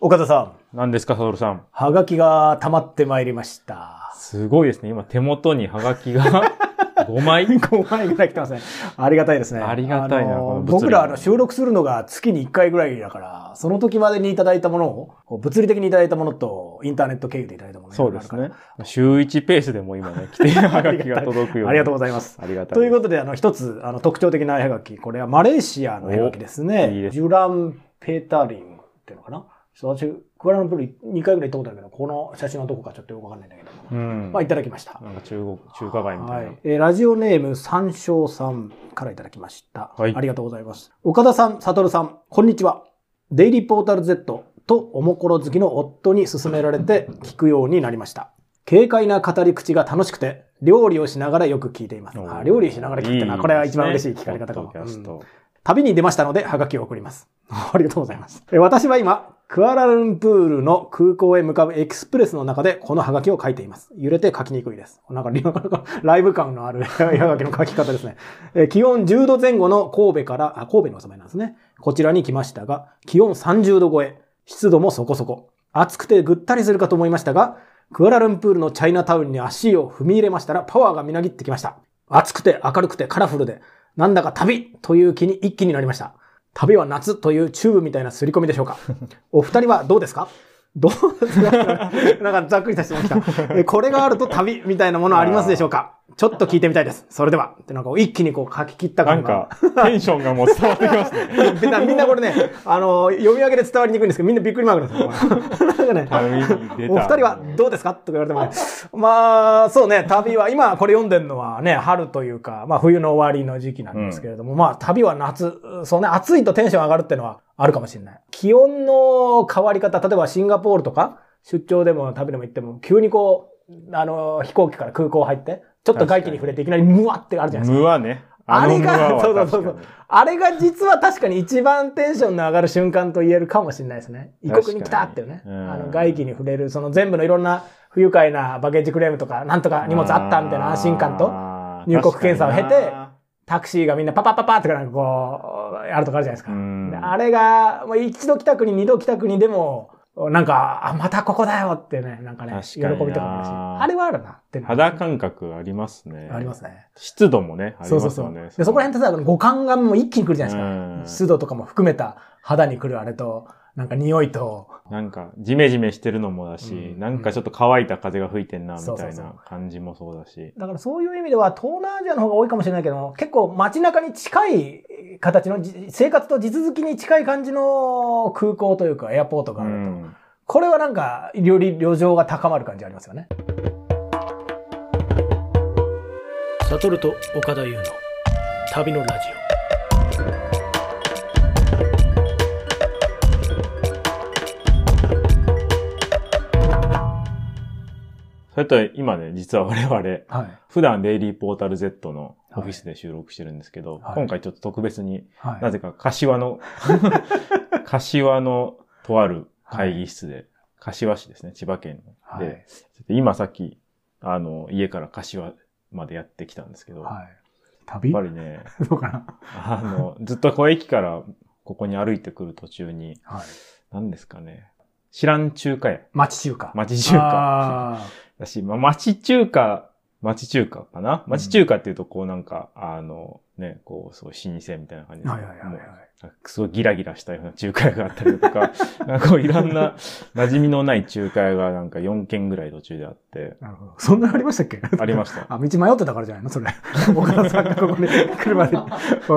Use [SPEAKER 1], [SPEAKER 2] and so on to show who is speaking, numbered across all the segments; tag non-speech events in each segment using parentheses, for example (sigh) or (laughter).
[SPEAKER 1] 岡田さん、
[SPEAKER 2] 何ですか、サドルさん。
[SPEAKER 1] はがきが溜まってまいりました。
[SPEAKER 2] すごいですね。今手元にハガキが5 (laughs) 枚
[SPEAKER 1] ？5枚ぐらい来てますね。ありがたいですね。
[SPEAKER 2] ありがたいな
[SPEAKER 1] 僕らあの収録するのが月に1回ぐらいだから、その時までにいただいたものを、物理的にいただいたものと、インターネット経由でいただいたもの
[SPEAKER 2] そうですね。週1ペースでも今ね、来てハガキが届くように
[SPEAKER 1] ありがとうございます。
[SPEAKER 2] ありがたい。
[SPEAKER 1] ということで、あの、一つ、あの、特徴的な絵はがき。これはマレーシアの絵はがきですね。
[SPEAKER 2] おいいです
[SPEAKER 1] ジュラン・ペータリンっていうのかな？ちょっと私、クアラルンプール2回ぐらい行ったことあるけど、この写真はどこかちょっとよくわかんないんだけども。
[SPEAKER 2] うん。
[SPEAKER 1] まあ、いただきました。
[SPEAKER 2] なんか中国、中華街みたいな。
[SPEAKER 1] はい。えーラジオネーム三章さんからいただきました。
[SPEAKER 2] はい
[SPEAKER 1] ありがとうございます。岡田さん、サトルさん、こんにちは。デイリーポータル Z とおもころ好きの夫に勧められて (laughs) 聞くようになりました。軽快な語り口が楽しくて、料理をしながらよく聞いています。あ料理しながら聞くってのは、これは一番嬉しい聞かれ方かも。
[SPEAKER 2] ポッドキャスト
[SPEAKER 1] うん旅に出ましたので、ハガキを送ります。(laughs) ありがとうございます。え私は今、クアラルンプールの空港へ向かうエクスプレスの中でこのハガキを書いています。揺れて書きにくいです。なんか (laughs) ライブ感のある (laughs) ハガキの書き方ですね。気温10度前後の神戸から、あ、神戸にお住まいなんですね。こちらに来ましたが、気温30度超え、湿度もそこそこ。暑くてぐったりするかと思いましたが、クアラルンプールのチャイナタウンに足を踏み入れましたらパワーがみなぎってきました。暑くて明るくてカラフルで、なんだか旅という気に一気になりました。旅は夏というチューブみたいな刷り込みでしょうか？(laughs) お二人はどうですか？どうですか？(laughs) なんかざっくりした質問来た。えこれがあると旅みたいなものありますでしょうか？ちょっと聞いてみたいです。それでは。ってなんか一気にこう書き切った感
[SPEAKER 2] なん
[SPEAKER 1] が
[SPEAKER 2] か。、テンションがもう伝わってきますね。
[SPEAKER 1] みんな、みんなこれね、あの、読み上げで伝わりにくいんですけど、みんなびっくりマークなんですよ。(laughs) なんかね、お二人はどうですか？とか言われてもね、まあ、そうね、旅は、今これ読んでるのはね、春というか、まあ冬の終わりの時期なんですけれども、まあ旅は夏、そうね、暑いとテンション上がるっていうのはあるかもしれない。気温の変わり方、例えばシンガポールとか、出張でも旅でも行っても、急にこう、あの、飛行機から空港入って、ちょっと外気に触れていきなりムワってあるじゃないですか。
[SPEAKER 2] 無はね。
[SPEAKER 1] あれが、
[SPEAKER 2] の
[SPEAKER 1] そうそうそう。あれが実は確かに一番テンションの上がる瞬間と言えるかもしれないですね。異国に来たっていうね。
[SPEAKER 2] うん
[SPEAKER 1] あの外気に触れる、その全部のいろんな不愉快なバゲージクレームとか、なんとか荷物あったみたいな安心感と、入国検査を経てタクシーがみんなパパパパってなんかこう、あるとかあるじゃないですか。あれが、もう一度来た国、二度来た国でも、なんか、あ、またここだよってね、なんかね、喜びとかもあるし。あれはあるなっていうのは
[SPEAKER 2] 肌感覚ありますね。
[SPEAKER 1] ありますね。
[SPEAKER 2] 湿度もね、あり
[SPEAKER 1] そうそうそう。
[SPEAKER 2] ますよね。
[SPEAKER 1] で、そこら辺ってさ、五感がもう一気に来るじゃないですか。
[SPEAKER 2] うん
[SPEAKER 1] 湿度とかも含めた肌に来るあれと、なんか匂いと、
[SPEAKER 2] なんか、ジメジメしてるのもだし、
[SPEAKER 1] うん
[SPEAKER 2] なんかちょっと乾いた風が吹いてんな、みたい
[SPEAKER 1] そうそうそう
[SPEAKER 2] な感じもそうだし。
[SPEAKER 1] だからそういう意味では東南アジアの方が多いかもしれないけど、結構街中に近い形のじ生活と地続きに近い感じの空港というかエアポートがあると、
[SPEAKER 2] うん
[SPEAKER 1] これはなんかより旅情が高まる感じありますよね。サトルと岡田優の旅のラジ
[SPEAKER 2] それと今ね、実は我々、
[SPEAKER 1] オ。はい。
[SPEAKER 2] 普段デイリーポータル Z のオフィスで収録してるんですけど、
[SPEAKER 1] はい
[SPEAKER 2] 今回ちょっと特別に、
[SPEAKER 1] はい。
[SPEAKER 2] なぜか柏の、(laughs) 柏のとある会議室で、柏市ですね、千葉県の。
[SPEAKER 1] はい
[SPEAKER 2] 今さっき、あの、家から柏までやってきたんですけど、や
[SPEAKER 1] はい。旅？
[SPEAKER 2] っぱりね、(laughs)
[SPEAKER 1] どうかな？
[SPEAKER 2] あの、ずっとこう駅からここに歩いてくる途中に、
[SPEAKER 1] はい。
[SPEAKER 2] 何ですかね、知らん中華屋、
[SPEAKER 1] 町中華。
[SPEAKER 2] 町中華
[SPEAKER 1] あ (laughs)
[SPEAKER 2] だし、まあ、町中華、町中華かな？町中華っていうと、こうなんか、あの、ね、こう、すごい老舗みたいな感じ
[SPEAKER 1] ー
[SPEAKER 2] です
[SPEAKER 1] はいはいはいはい。
[SPEAKER 2] すごいギラギラしたような中華屋があったりとか、(laughs) なんかこういろんな馴染みのない中華屋がなんか4軒ぐらい途中であって、
[SPEAKER 1] なるほど。そんなのありましたっけ？
[SPEAKER 2] ありました。(laughs)
[SPEAKER 1] あ、道迷ってたからじゃないの？それ。(laughs) 岡田さんがここに来るまで。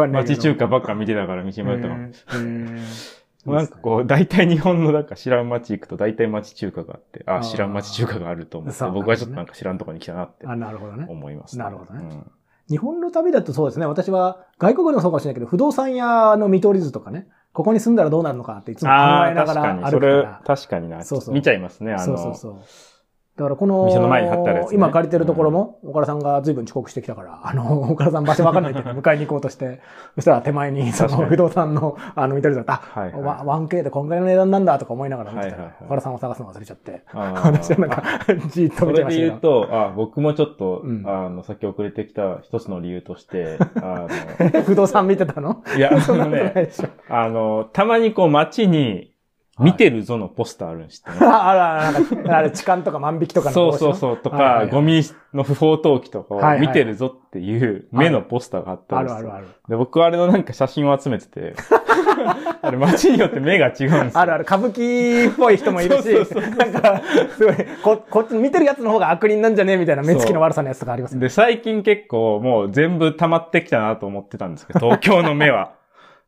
[SPEAKER 2] 町中華ばっか見てたから道迷ったの。
[SPEAKER 1] へー
[SPEAKER 2] なんかこう、大体日本のなんか知らん町行くと大体町中華があって、あ、知らん町中華があると思って、僕はちょっとなんか知らんとこに来たなって
[SPEAKER 1] あ、なるほどね。
[SPEAKER 2] 思います、
[SPEAKER 1] なるほどね
[SPEAKER 2] うん
[SPEAKER 1] 日本の旅だとそうですね。私は外国でもそうかもしれないけど、不動産屋の見取り図とかね、ここに住んだらどうなるのかっていつも考
[SPEAKER 2] ああ、
[SPEAKER 1] えなが
[SPEAKER 2] 確からに。
[SPEAKER 1] 歩くか
[SPEAKER 2] それ
[SPEAKER 1] ら、。
[SPEAKER 2] 確かにな。
[SPEAKER 1] そうそう
[SPEAKER 2] 見ちゃいますね、あの。
[SPEAKER 1] そうそうそう。だからこの、
[SPEAKER 2] 店の前に貼ってあるやつね。
[SPEAKER 1] 今借りてるところも、岡田さんが随分遅刻してきたから、あの、岡田さん場所わかんないって言って (laughs) 迎えに行こうとして、そしたら手前にその不動産の、あの、見取り図だった。
[SPEAKER 2] はいはい。
[SPEAKER 1] わ 1K でこんぐらいの値段なんだとか思いながら見てたら、
[SPEAKER 2] はいはいはい。
[SPEAKER 1] 岡田さんを探すの忘れちゃって、私はなんか、じーっと
[SPEAKER 2] それで
[SPEAKER 1] 見てましたけど。
[SPEAKER 2] 言うと、あ僕もちょっと、
[SPEAKER 1] うん。
[SPEAKER 2] あの、さっき遅れてきた一つの理由として、あ (laughs)
[SPEAKER 1] 不動産見てたの？
[SPEAKER 2] の、いや、あ
[SPEAKER 1] そんな
[SPEAKER 2] ね。あの、たまにこう街に、見てるぞのポスターあるん知ってます？(laughs)
[SPEAKER 1] あら、なんか、あれ、痴漢とか万引きとかの
[SPEAKER 2] そうそうそう。とか、
[SPEAKER 1] はいはいはい
[SPEAKER 2] ゴミの不法投棄とかを見てるぞっていう目のポスターがあったんですよ。
[SPEAKER 1] あるあるある。
[SPEAKER 2] で、僕はあれのなんか写真を集めてて、(laughs) あれ街によって目が違うんですよ。
[SPEAKER 1] あるある、歌舞伎っぽい人もいるし、
[SPEAKER 2] そうそう
[SPEAKER 1] なんか、すごい、こ、こっち、見てるやつの方が悪人なんじゃね？えみたいな目つきの悪さのやつとかありますよね。
[SPEAKER 2] で、最近結構もう全部溜まってきたなと思ってたんですけど、東京の目は。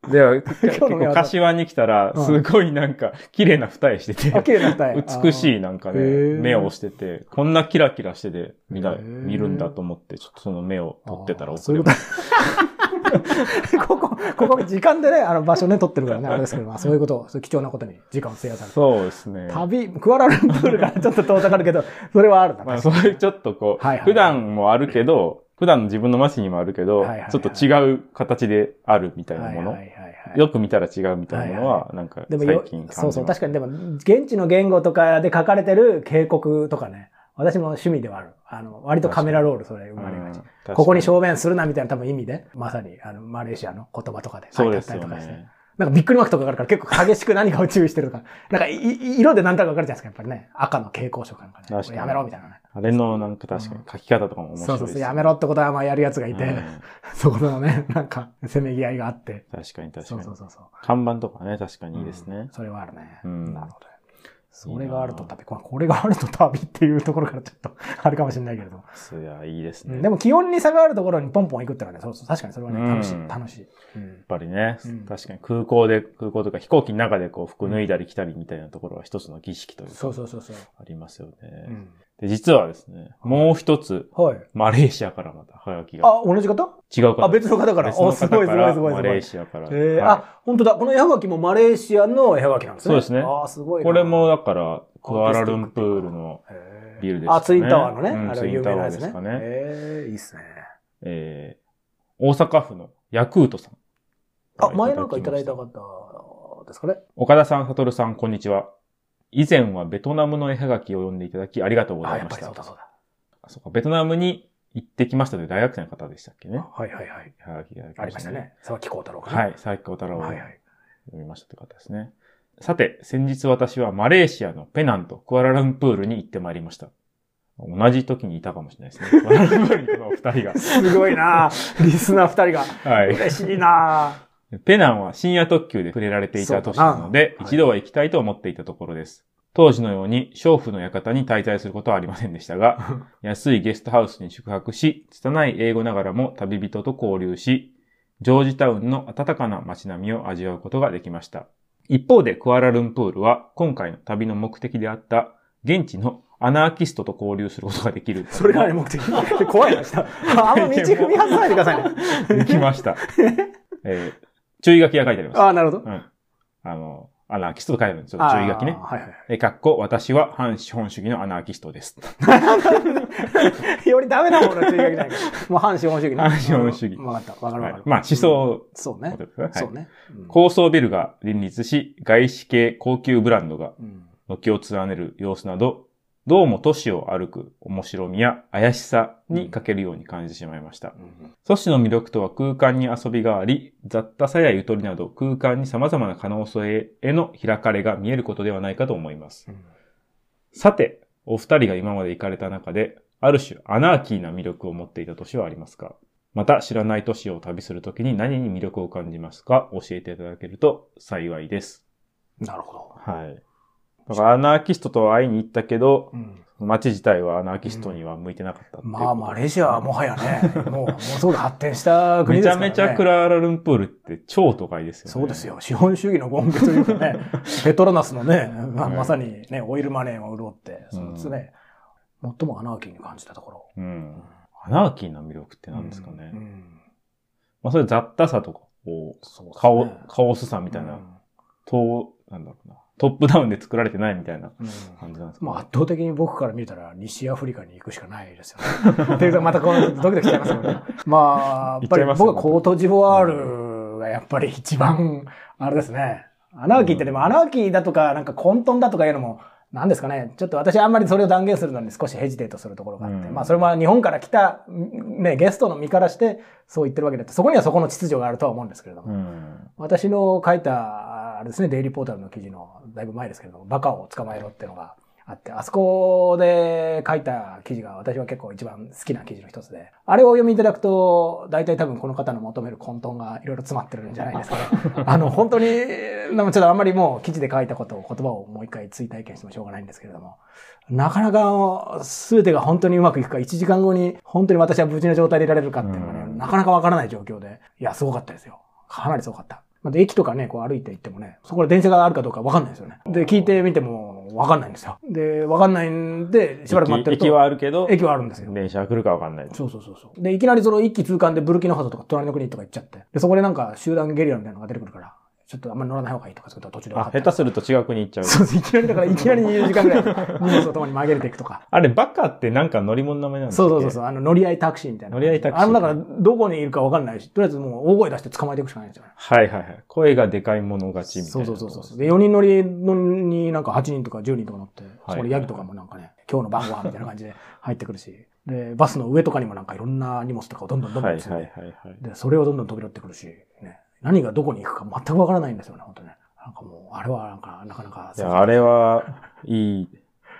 [SPEAKER 2] で、(laughs)
[SPEAKER 1] は
[SPEAKER 2] 構柏に来たら、
[SPEAKER 1] うん
[SPEAKER 2] すごいなんか、綺麗な二重してて、
[SPEAKER 1] あ、綺麗な二重。(laughs)
[SPEAKER 2] 美しいなんかね、目をしてて、こんなキラキラしてて見な
[SPEAKER 1] へー
[SPEAKER 2] 見るんだと思って、ちょっとその目を撮ってたら
[SPEAKER 1] あーそういうこと。(laughs) ここ、ここ時間でね、あの場所ね、撮ってるからね、あれですけど、まあそういうこと、そう貴重なことに時間を費やされて。
[SPEAKER 2] そうですね。
[SPEAKER 1] 旅、クアラルンプールからちょっと遠ざかるけど、それはあるな。
[SPEAKER 2] まあ、そういうちょっとこう、普段もあるけど、普段の自分の街にもあるけど、
[SPEAKER 1] はいはいはい
[SPEAKER 2] ちょっと違う形であるみたいなもの、
[SPEAKER 1] はいはいはいはい
[SPEAKER 2] よく見たら違うみたいなものは、
[SPEAKER 1] はい
[SPEAKER 2] なんか最近感じます。
[SPEAKER 1] そうそう、確かにでも、現地の言語とかで書かれてる警告とかね、私も趣味ではある。あの、割とカメラロールそれ生まれがち。
[SPEAKER 2] うん
[SPEAKER 1] ここに正面するなみたいな多分意味で、まさに、あの、マレーシアの言葉とかで書いてあったりとかして。
[SPEAKER 2] ね。
[SPEAKER 1] なんかびっくりマークとかがあるから結構激しく何かを注意してるとか。なんか色で何となくわかるじゃないですか、やっぱりね。赤の蛍光色なんかね。
[SPEAKER 2] 確か
[SPEAKER 1] やめろみたいなね。
[SPEAKER 2] あれのなんか確かに書き方とかも面白いです、
[SPEAKER 1] そうそうそう、やめろってことはまあやるやつがいて、
[SPEAKER 2] うん (laughs)
[SPEAKER 1] そこのね、なんか、せめぎ合いがあって。
[SPEAKER 2] 確かに確かに
[SPEAKER 1] そうそう。そう。
[SPEAKER 2] 看板とかね、確かにいいですね。
[SPEAKER 1] それはあるね。
[SPEAKER 2] うん
[SPEAKER 1] なるほど。それがあると旅、まあこれがあると旅っていうところからちょっと (laughs) あるかもしれないけれども。
[SPEAKER 2] そりゃいいですね。
[SPEAKER 1] うんでも気温に差があるところにポンポン行くってのはね、そうそう、確かにそれはね、
[SPEAKER 2] うん
[SPEAKER 1] 楽しい、楽しい。うん
[SPEAKER 2] やっぱりね、
[SPEAKER 1] うん
[SPEAKER 2] 確かに空港で、空港とか飛行機の中でこう服脱いだり着たりみたいなところは一つの儀式というか、
[SPEAKER 1] そうそうそうそう。
[SPEAKER 2] ありますよね。
[SPEAKER 1] うん
[SPEAKER 2] で、実はですね、もう一つ、
[SPEAKER 1] はい。
[SPEAKER 2] マレーシアからまた、はがきが。
[SPEAKER 1] あ、同じ方？
[SPEAKER 2] 違う方。
[SPEAKER 1] あ別の方から
[SPEAKER 2] 別の
[SPEAKER 1] おすごいすごいすごいすごい
[SPEAKER 2] マレーシアから。
[SPEAKER 1] えー
[SPEAKER 2] はい
[SPEAKER 1] あ、本当だ。この絵はがきもマレーシアの絵はがきなんですね。
[SPEAKER 2] そうですね
[SPEAKER 1] あーすごいな。
[SPEAKER 2] これもだから、クアラルンプールのビルですかね
[SPEAKER 1] あ、ツインタワーのね。
[SPEAKER 2] うん
[SPEAKER 1] あれは有名なやつね。
[SPEAKER 2] ですかね
[SPEAKER 1] ええいいっすね。
[SPEAKER 2] えー、大阪府のヤクートさん。
[SPEAKER 1] あ、前なんかいただいた方ですかね。
[SPEAKER 2] 岡田さん、悟さん、こんにちは。以前はベトナムの絵はがきを読んでいただきありがとうござ
[SPEAKER 1] あ、やっ
[SPEAKER 2] いました。
[SPEAKER 1] ぱりそうだそうだ。
[SPEAKER 2] あそうか、ベトナムに行ってきましたという大学生の方でしたっけね。
[SPEAKER 1] はいはいはい。
[SPEAKER 2] 絵はがきいただき
[SPEAKER 1] ありました。ね。沢木幸太郎かな
[SPEAKER 2] はい、佐伯小太郎を
[SPEAKER 1] はいはい。
[SPEAKER 2] 読みましたという方ですね。さて、先日私はマレーシアのペナンとクアラルンプールに行ってまいりました。同じ時にいたかもしれないですね。(laughs) クアラルンプールにこの二人が。
[SPEAKER 1] すごいなリスナー二人が。(laughs)
[SPEAKER 2] はい。
[SPEAKER 1] 嬉しいな
[SPEAKER 2] ペナンは深夜特急で触れられていた都市なので、一度は行きたいと思っていたところです。当時のように、娼婦の館に滞在することはありませんでしたが、(laughs) 安いゲストハウスに宿泊し、拙い英語ながらも旅人と交流し、ジョージタウンの温かな街並みを味わうことができました。一方で、クアラルンプールは、今回の旅の目的であった、現地のアナーキストと交流することができる。(laughs)
[SPEAKER 1] それがね、目的。(laughs) 怖いな、した。あんま道踏み外さないでくださいね。
[SPEAKER 2] できました。えー注意書きが書いてあります。
[SPEAKER 1] ああ、なるほど。
[SPEAKER 2] うん。あの、アナーキストと書いてあるんですよ。注意書きね
[SPEAKER 1] はいはい。
[SPEAKER 2] え、かっこ、私は反資本主義のアナーキストです。(laughs)
[SPEAKER 1] よりダメなものは注意書きないから。もう反資本主義ね。
[SPEAKER 2] 反資本主義
[SPEAKER 1] わかった。わかるわかる。
[SPEAKER 2] はいまあ思想
[SPEAKER 1] そうねそうね。うん
[SPEAKER 2] 高層ビルが林立し、外資系高級ブランドが
[SPEAKER 1] うん
[SPEAKER 2] 軒を連ねる様子など、どうも都市を歩く面白みや怪しさに欠けるように感じてしまいました。都市の魅力とは空間に遊びがあり、雑多さやゆとりなど空間に様々な可能性への開かれが見えることではないかと思います。
[SPEAKER 1] うん
[SPEAKER 2] さて、お二人が今まで行かれた中で、ある種アナーキーな魅力を持っていた都市はありますか？また知らない都市を旅するときに何に魅力を感じますか？教えていただけると幸いです。
[SPEAKER 1] なるほど。
[SPEAKER 2] はい。だからアナーキストとは会いに行ったけど、
[SPEAKER 1] うん
[SPEAKER 2] 街自体はアナーキストには向いてなかったっうこと
[SPEAKER 1] まあ、マレーシアはもはやね、(laughs) もう、ものすごく発展した国
[SPEAKER 2] めちゃ
[SPEAKER 1] ですからね。
[SPEAKER 2] めちゃクラーラルンプールって超都会ですよね。
[SPEAKER 1] そうですよ。資本主義の権化というかね、(laughs) ペトロナスのね、まあ
[SPEAKER 2] はい
[SPEAKER 1] まさにね、オイルマネーを潤って、
[SPEAKER 2] うん
[SPEAKER 1] そうですね。最もアナーキーに感じたところ。
[SPEAKER 2] うん。アナーキーな魅力って何ですかね。
[SPEAKER 1] うんうん
[SPEAKER 2] まあそれ雑多さとか、こう、カオ、カオスさみたいな、
[SPEAKER 1] うん
[SPEAKER 2] と、なんだろうな。トップダウンで作られてないみたいな
[SPEAKER 1] うん
[SPEAKER 2] 感じなんですか、
[SPEAKER 1] まあ圧倒的に僕から見たら西アフリカに行くしかないですよね。っていうとまたこのドキドキしちゃいますよね。まあ、やっぱり僕はコートジボワールがやっぱり一番、あれですね。アナーキーってでもアナーキーだとかなんか混沌だとかいうのも、なんですかね。ちょっと私あんまりそれを断言するのに少しヘジテートするところがあって。
[SPEAKER 2] うん
[SPEAKER 1] まあそれは日本から来た、ね、ゲストの身からしてそう言ってるわけでそこにはそこの秩序があるとは思うんですけれども。
[SPEAKER 2] うん。
[SPEAKER 1] 私の書いたあれですね、デイリーポータルの記事のだいぶ前ですけれども、バカを捕まえろっていうのがあって、あそこで書いた記事が私は結構一番好きな記事の一つで、あれをお読みいただくと、大体多分この方の求める混沌がいろいろ詰まってるんじゃないですかね。(laughs) あの、本当に、でもちょっとあんまりもう記事で書いたことを、言葉をもう一回追体験してもしょうがないんですけれども、なかなか全てが本当にうまくいくか、1時間後に本当に私は無事な状態でいられるかっていうのがね、
[SPEAKER 2] うん
[SPEAKER 1] なかなかわからない状況で、いや、すごかったですよ。かなりすごかった。ま駅とかね、こう歩いて行ってもね、そこで電車があるかどうかわかんないですよね。で、聞いてみてもわかんないんですよ。で、わかんないんで、しばらく待ってると。
[SPEAKER 2] 駅駅はあるけど、
[SPEAKER 1] 駅はあるんですよ。
[SPEAKER 2] 電車が来るかわかんない。
[SPEAKER 1] そうそうそうそう。で、いきなりその一気通貫でブルキナファソとか隣の国とか行っちゃって。で、そこでなんか集団ゲリラみたいなのが出てくるから、ちょっとあんまり乗らない方がいいとか、そうい途中で分
[SPEAKER 2] あ下手すると違う国行っちゃう。
[SPEAKER 1] そうそう、いきなりだからいきなり20時間ぐらい荷物を共に紛れていくとか。
[SPEAKER 2] あれ、バカってなんか乗り物の名前なんです
[SPEAKER 1] そうそうそうそう、あの乗り合いタクシーみたいな。
[SPEAKER 2] 乗り合いタクシー
[SPEAKER 1] あの、だからどこにいるか分かんないし、とりあえずもう大声出して捕まえていくしかないんですよね。
[SPEAKER 2] はいはいはい。声がでかい者勝ちみた
[SPEAKER 1] そ
[SPEAKER 2] いうな。
[SPEAKER 1] そうそうそう。で、4人乗りのになんか8人とか10人とか乗って、
[SPEAKER 2] はい
[SPEAKER 1] そこでヤギとかもなんかね、今日の晩ご飯みたいな感じで入ってくるし、で、バスの上とかにもなんかいろんな荷物とかをどんどんどんど
[SPEAKER 2] はい
[SPEAKER 1] ん積んで
[SPEAKER 2] はいはいはい。
[SPEAKER 1] で、それをどんどん飛び乗ってくるし、ね、何がどこに行くか全くわからないんですよね、本当ね。なんかもう、あれはなんか、なかなか。
[SPEAKER 2] いや、あれは、いい。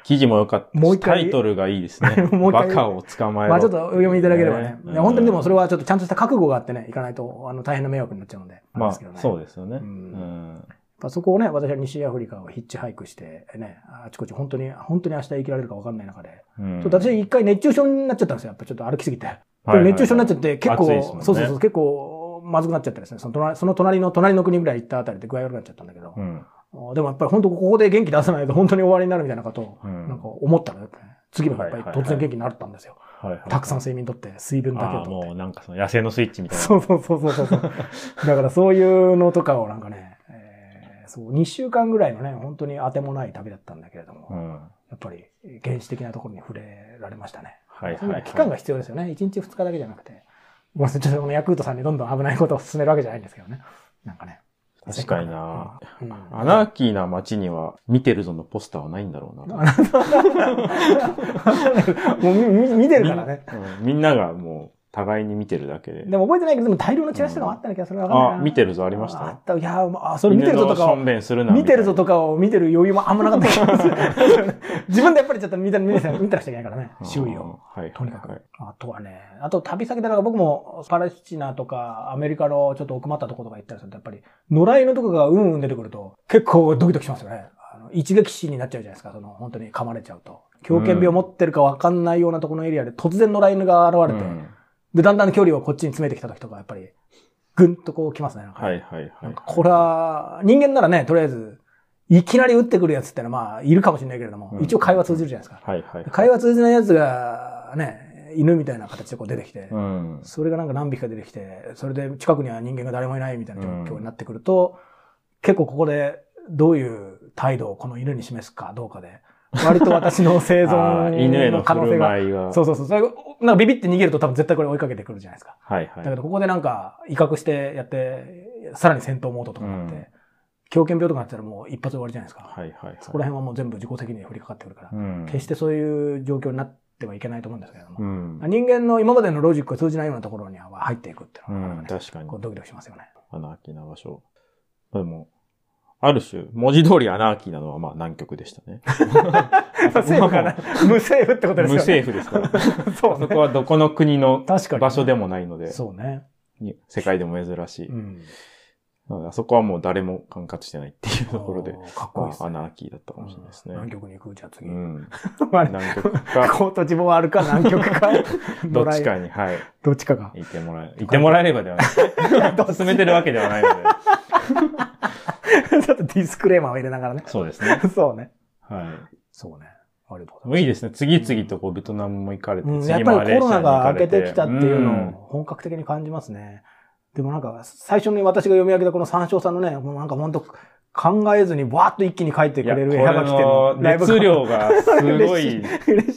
[SPEAKER 2] 記事も良かったし。
[SPEAKER 1] もう一回？
[SPEAKER 2] タイトルがいいですね。(laughs)
[SPEAKER 1] もう一回？
[SPEAKER 2] バカを捕まえろ。
[SPEAKER 1] まあちょっとお読みいただければね。
[SPEAKER 2] ね
[SPEAKER 1] 本当にでもそれはちょっとちゃんとした覚悟があってね、行かないと、あの、大変な迷惑になっちゃうので。
[SPEAKER 2] まあ、
[SPEAKER 1] ね。
[SPEAKER 2] そうですよね。
[SPEAKER 1] う
[SPEAKER 2] うんん。
[SPEAKER 1] やっぱそこをね、私は西アフリカをヒッチハイクして、ね、あちこち本当に、本当に明日生きられるか分かんない中で。
[SPEAKER 2] うん
[SPEAKER 1] ちょっと私一回熱中症になっちゃったんですよ。やっぱちょっと歩きすぎて。
[SPEAKER 2] はいはいはい
[SPEAKER 1] 熱中症になっちゃって、結構、そうそうそう、結構、まずくなっちゃったですね。その隣その隣の、隣の国ぐらい行ったあたりで具合悪くなっちゃったんだけど。
[SPEAKER 2] うん。
[SPEAKER 1] でもやっぱり本当ここで元気出さないと本当に終わりになるみたいなことを、
[SPEAKER 2] うん
[SPEAKER 1] なんか思ったらやっぱりね、次の日やっぱり突然元気になったんですよ。たくさん睡眠とって、水分だけをとって。
[SPEAKER 2] もうなんかその野生のスイッチみたいな。
[SPEAKER 1] そうそうそうそうそう。だからそういうのとかをなんかね、えーそう、2週間ぐらいのね、本当に当てもない旅だったんだけれども、
[SPEAKER 2] うん。
[SPEAKER 1] やっぱり原始的なところに触れられましたね。
[SPEAKER 2] はいはい
[SPEAKER 1] 期間が必要ですよね。1日2日だけじゃなくて。ごめんなさい、ちょっとこのヤクルトさんにどんどん危ないことを進めるわけじゃないんですけどね。なんかね。
[SPEAKER 2] 確かにな
[SPEAKER 1] うん
[SPEAKER 2] アナーキーな街には、見てるぞのポスターはないんだろうな。(laughs)
[SPEAKER 1] もう見てるからね。
[SPEAKER 2] うんみんながもう、互いに見てるだけで。
[SPEAKER 1] でも覚えてないけど、でも大量のチラシとかもあったような気がするな
[SPEAKER 2] あ、見てるぞありました？
[SPEAKER 1] あった。いや、あ、それ見てるぞとかを。見てるぞと
[SPEAKER 2] か。
[SPEAKER 1] かを見てる余裕もあんまなかった気がする自分でやっぱりちょっと見て見て見てなくちゃいけないからね、周囲を。
[SPEAKER 2] はい。
[SPEAKER 1] とにかく
[SPEAKER 2] はい。
[SPEAKER 1] あとはね、あと旅先で、だから僕もパレスチナとかアメリカのちょっと奥まったところとか行ったりすると、やっぱり野良犬とかがうんうん出てくると結構ドキドキしますよね。あの一撃死になっちゃうじゃないですか、その本当に噛まれちゃうと。狂犬病を持ってるかわかんないようなところのエリアで突然野良犬が現れて、
[SPEAKER 2] うん
[SPEAKER 1] で、だんだん距離をこっちに詰めてきた時とか、やっぱり、ぐんとこう来ますね。なんか
[SPEAKER 2] はいはいはい。
[SPEAKER 1] これは、人間ならね、とりあえず、いきなり撃ってくるやつってのはまあ、いるかもしれないけれども、
[SPEAKER 2] うん
[SPEAKER 1] 一応会話通じるじゃないですか。
[SPEAKER 2] はいはい。
[SPEAKER 1] 会話通じないやつが、ね、犬みたいな形でこう出てきて、
[SPEAKER 2] うん。
[SPEAKER 1] それがなんか何匹か出てきて、それで近くには人間が誰もいないみたいな状況になってくると、結構ここでどういう態度をこの犬に示すかどうかで、割と私の生存の可能性が。
[SPEAKER 2] 舞いが。
[SPEAKER 1] そうそうそう。それがなんかビビって逃げると多分絶対これ追いかけてくるじゃないですか。
[SPEAKER 2] はいはい。
[SPEAKER 1] だけどここでなんか威嚇してやって、さらに戦闘モードとかになって、
[SPEAKER 2] うん
[SPEAKER 1] 狂犬病とかになったらもう一発終わりじゃないですか。
[SPEAKER 2] はいはいはい。
[SPEAKER 1] そこら辺はもう全部自己責任に降りかかってくるから、
[SPEAKER 2] うん。
[SPEAKER 1] 決してそういう状況になってはいけないと思うんですけれども、
[SPEAKER 2] うん。
[SPEAKER 1] 人間の今までのロジックが通じないようなところには入っていくっていう
[SPEAKER 2] うん、
[SPEAKER 1] のはなかなかね、
[SPEAKER 2] 確かに
[SPEAKER 1] ドキドキしますよね。
[SPEAKER 2] アナーキーな場所。でも、ある種、文字通りアナーキーなのはまあ南極でしたね。
[SPEAKER 1] 政府から無政府ってことですよね。
[SPEAKER 2] 無政府ですから。(laughs)
[SPEAKER 1] そうね。
[SPEAKER 2] そこはどこの国の
[SPEAKER 1] 確かに。
[SPEAKER 2] 場所でもないので、
[SPEAKER 1] そうね。
[SPEAKER 2] に世界でも珍しい。
[SPEAKER 1] うん。
[SPEAKER 2] あそこはもう誰も管轄してないっていうところで、
[SPEAKER 1] かっこいいですね。
[SPEAKER 2] まあアナーキーだったかもしれないですね。
[SPEAKER 1] 南極に行くじゃあ次。
[SPEAKER 2] うん。
[SPEAKER 1] まあ
[SPEAKER 2] 南極か、
[SPEAKER 1] コートジボワールか南極か。(laughs)
[SPEAKER 2] どっちかに、はい、
[SPEAKER 1] どっちかが。
[SPEAKER 2] いてもらえ、いてもらえればではない。(laughs) 進めてるわけではないので。(laughs)
[SPEAKER 1] ちょっとディスクレーマーを入れながらね。
[SPEAKER 2] そうですね。(laughs)
[SPEAKER 1] そうね。
[SPEAKER 2] は
[SPEAKER 1] そうね。ありがとう
[SPEAKER 2] い。
[SPEAKER 1] ござい
[SPEAKER 2] もういいですね。次々とこうベトナムも行かれて、
[SPEAKER 1] ます。うん、やっ
[SPEAKER 2] 次
[SPEAKER 1] ぱりコロナが明けてきたっていうのを本格的に感じますね。でもなんか、最初に私が読み上げたこの三章さんのね、もうなんか本当考えずにバーッと一気に書いてくれる絵はがき店のライブ
[SPEAKER 2] 熱量がすごい。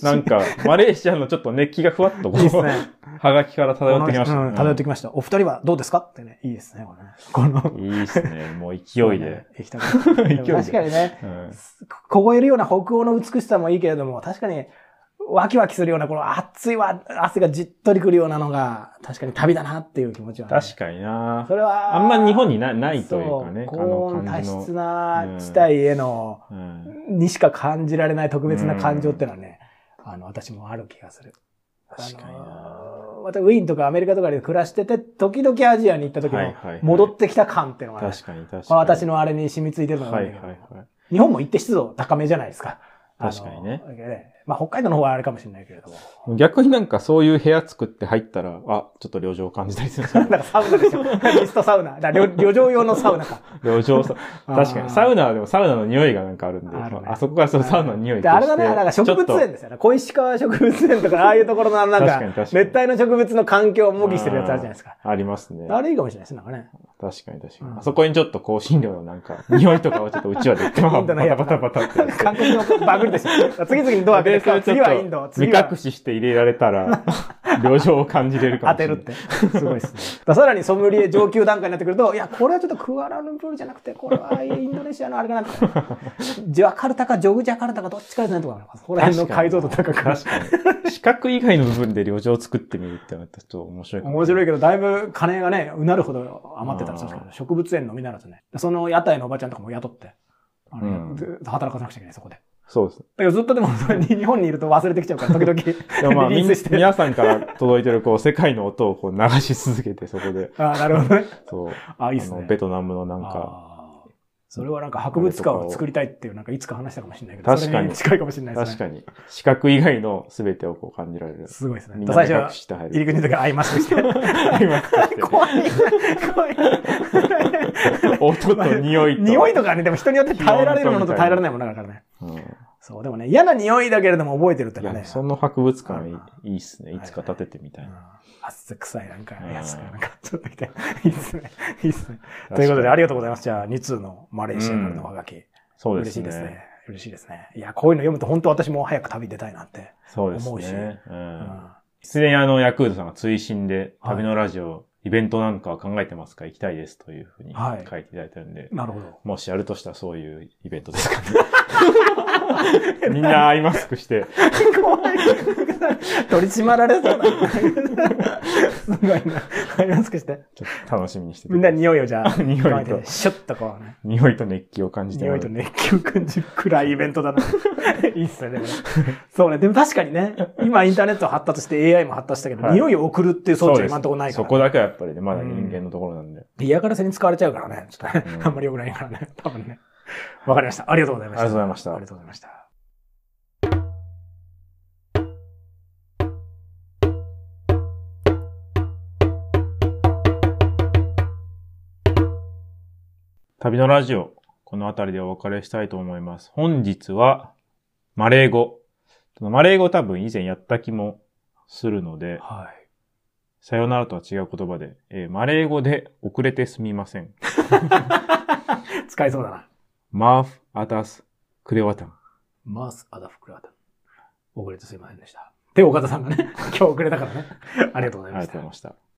[SPEAKER 2] なんか、マレーシアのちょっと熱気がふわっとこう、
[SPEAKER 1] いいね。
[SPEAKER 2] はがきから漂ってきましたね。
[SPEAKER 1] うん漂ってきました。お二人はどうですか？ってね。いいですね、これね。この、
[SPEAKER 2] いいですね。もう勢いで。。
[SPEAKER 1] 行きたくなる (laughs)
[SPEAKER 2] 勢いで
[SPEAKER 1] でも確かにね、
[SPEAKER 2] うん
[SPEAKER 1] 凍えるような北欧の美しさもいいけれども、確かに、ワキワキするような、この熱いわ、汗がじっとりくるようなのが、確かに旅だなっていう気持ちは、ね。
[SPEAKER 2] 確かにな
[SPEAKER 1] それは、
[SPEAKER 2] あんま日本になないというかね、
[SPEAKER 1] 高温多。湿な地帯への、
[SPEAKER 2] うん
[SPEAKER 1] にしか感じられない特別な感情ってのはね、あの、私もある気がする。
[SPEAKER 2] 確かにな
[SPEAKER 1] またウィーンとかアメリカとかで暮らしてて、時々アジアに行った時の戻ってきた感っていうのがね、
[SPEAKER 2] 確かに確かに。
[SPEAKER 1] まあ私のあれに染みついてるのが
[SPEAKER 2] はいはいはい。
[SPEAKER 1] 日本も一定湿度高めじゃないですか。
[SPEAKER 2] 確かにね。
[SPEAKER 1] まあ北海道の方はあれかもしれないけれども。
[SPEAKER 2] 逆になんかそういう部屋作って入ったら、あ、ちょっと旅情を感じたりする (laughs) んですよ
[SPEAKER 1] だからサウナでしょ。ミストサウナ。だ旅旅情用のサウナか。
[SPEAKER 2] 旅情さ、
[SPEAKER 1] あー
[SPEAKER 2] 確かに。サウナはでもサウナの匂いがなんかあるんで、
[SPEAKER 1] あるね
[SPEAKER 2] あそこからそのサウナの匂い
[SPEAKER 1] で、あれだね、なんか植物園
[SPEAKER 2] で
[SPEAKER 1] ですよね。小石川植物園とか、ああいうところのなんか熱帯の植物の環境を模擬してるやつあるじゃないですか。
[SPEAKER 2] ありますね。
[SPEAKER 1] あれいいかもしれないですね、なんかね。
[SPEAKER 2] 確かに確かに。
[SPEAKER 1] うん
[SPEAKER 2] あそこにちょっと香辛料のなんか、(laughs) 匂いとかをちょっとうちわで言って、まあ
[SPEAKER 1] インドの
[SPEAKER 2] バタバタバタってやって。
[SPEAKER 1] 韓国のバグりでしょ。次々にドア開けて、次はインド、
[SPEAKER 2] 目
[SPEAKER 1] 次は
[SPEAKER 2] 隠しして入れられたら、(laughs) (laughs) 旅情を感じれるかもしれない。
[SPEAKER 1] 当てるって。すごいですね。(laughs) ださらにソムリエ上級段階になってくると、いや、これはちょっとクアラルンプールじゃなくて、これはインドネシアのあれかな。(laughs) ジャカルタかジョグジャカルタかどっちかですねとか、そこら辺の解像度高く。
[SPEAKER 2] 確かに。四角以外の部分で旅情を作ってみるってのはちょっと面白い。
[SPEAKER 1] 面白いけど、だいぶ金がね、うなるほど余ってたらそうですけど、植物園のみならずね。その屋台のおばちゃんとかも雇って、あの
[SPEAKER 2] うん
[SPEAKER 1] 働かなくちゃいけない、そこで。
[SPEAKER 2] そうです。
[SPEAKER 1] だけどずっとでも、それに日本にいると忘れてきちゃうから、(laughs) 時々
[SPEAKER 2] でもまあ、みん
[SPEAKER 1] リリースして。
[SPEAKER 2] 皆さんから届いてる、こう、世界の音をこう流し続けて、そこで、(laughs)
[SPEAKER 1] ああ、なるほどね。(laughs)
[SPEAKER 2] そう。
[SPEAKER 1] あいいっすね
[SPEAKER 2] ベトナムのなんか、
[SPEAKER 1] それはなんか博物館を作りたいっていう、なんかいつか話したかもしれないけど、
[SPEAKER 2] 確かに
[SPEAKER 1] 近いかもしれないですね。
[SPEAKER 2] 確かに、四角以外の全てをこう感じられる。
[SPEAKER 1] すごいですね。
[SPEAKER 2] みんな
[SPEAKER 1] 最初は
[SPEAKER 2] 入
[SPEAKER 1] り口の時はアイマスクして。
[SPEAKER 2] 今して
[SPEAKER 1] 怖い。怖い。
[SPEAKER 2] 音と匂いと。
[SPEAKER 1] 匂いとかね、でも人によって耐えられるものと耐えられないものだからね。
[SPEAKER 2] うん
[SPEAKER 1] そう、でもね、嫌な匂いだけれども覚えてるって
[SPEAKER 2] い
[SPEAKER 1] のはね
[SPEAKER 2] や、。その博物館いいっすね。いつか建ててみたい
[SPEAKER 1] うん
[SPEAKER 2] な。
[SPEAKER 1] 汗臭いなんか
[SPEAKER 2] うん
[SPEAKER 1] やつがなんかちょっと来て。いいっすね。いいっすね。ということで、ありがとうございます。じゃあ、2通のマレーシアからのおはがき。
[SPEAKER 2] そうですね。
[SPEAKER 1] 嬉しいですね。嬉しいですね。いや、こういうの読むと本当私も早く旅出たいなって。
[SPEAKER 2] そうです
[SPEAKER 1] 思うし
[SPEAKER 2] ね。う。
[SPEAKER 1] うんん
[SPEAKER 2] すでにあの、ヤクールトさんが追伸で、
[SPEAKER 1] はい
[SPEAKER 2] 旅のラジオ、イベントなんかは考えてますか？行きたいですというふうに
[SPEAKER 1] はい
[SPEAKER 2] 書いていただいてるんで、
[SPEAKER 1] なるほど。
[SPEAKER 2] もしやるとしたらそういうイベントですかね？(laughs) みんなアイマスクして、
[SPEAKER 1] 怖い。取り締まられそうだ。すごいな。ありますかして。
[SPEAKER 2] ちょっと楽しみにしてて
[SPEAKER 1] みんな匂いをじゃあ、
[SPEAKER 2] 匂いと
[SPEAKER 1] シュッとこうね。
[SPEAKER 2] 匂いと熱気を感じて
[SPEAKER 1] 匂いと熱気を感じる暗いイベントだな。(laughs) いいっすね、でもね。そうね。でも確かにね、今インターネット発達して AI も発達したけど、
[SPEAKER 2] はい
[SPEAKER 1] 匂いを送るっていう装置は今のところないから。
[SPEAKER 2] そこだけはやっぱりね、まだ人間のところなんで。
[SPEAKER 1] 嫌がらせに使われちゃうからね。ちょっとね、
[SPEAKER 2] うん
[SPEAKER 1] あんまり良くないからね。(laughs) 多分ね。わかりました。ありがとうございました。
[SPEAKER 2] ありがとうございました
[SPEAKER 1] ありがとうございました。
[SPEAKER 2] 旅のラジオ、この辺りでお別れしたいと思います。本日は、マレー語。マレー語多分以前やった気もするので、
[SPEAKER 1] はい。
[SPEAKER 2] さよならとは違う言葉で、えーマレー語で遅れてすみません。(laughs)
[SPEAKER 1] 使えそうだな。
[SPEAKER 2] マーフ、アタス、クレワタン。
[SPEAKER 1] マース・アダフ・クラータン。遅れてすいませんでした。で、岡田さんがね、(laughs) 今日遅れたからね。ありがとうございました
[SPEAKER 2] ありがとうござい。ました。